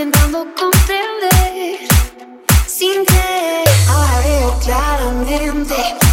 intentando comprender sin creer. Ahora veo claramente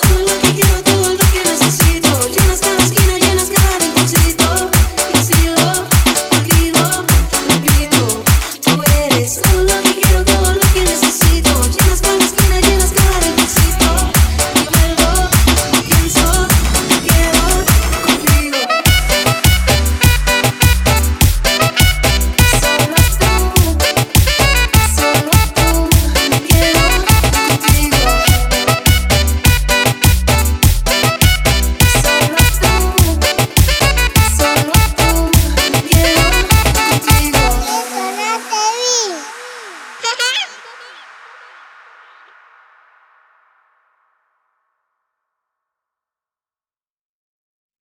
todo, te quiero todo lo que necesito.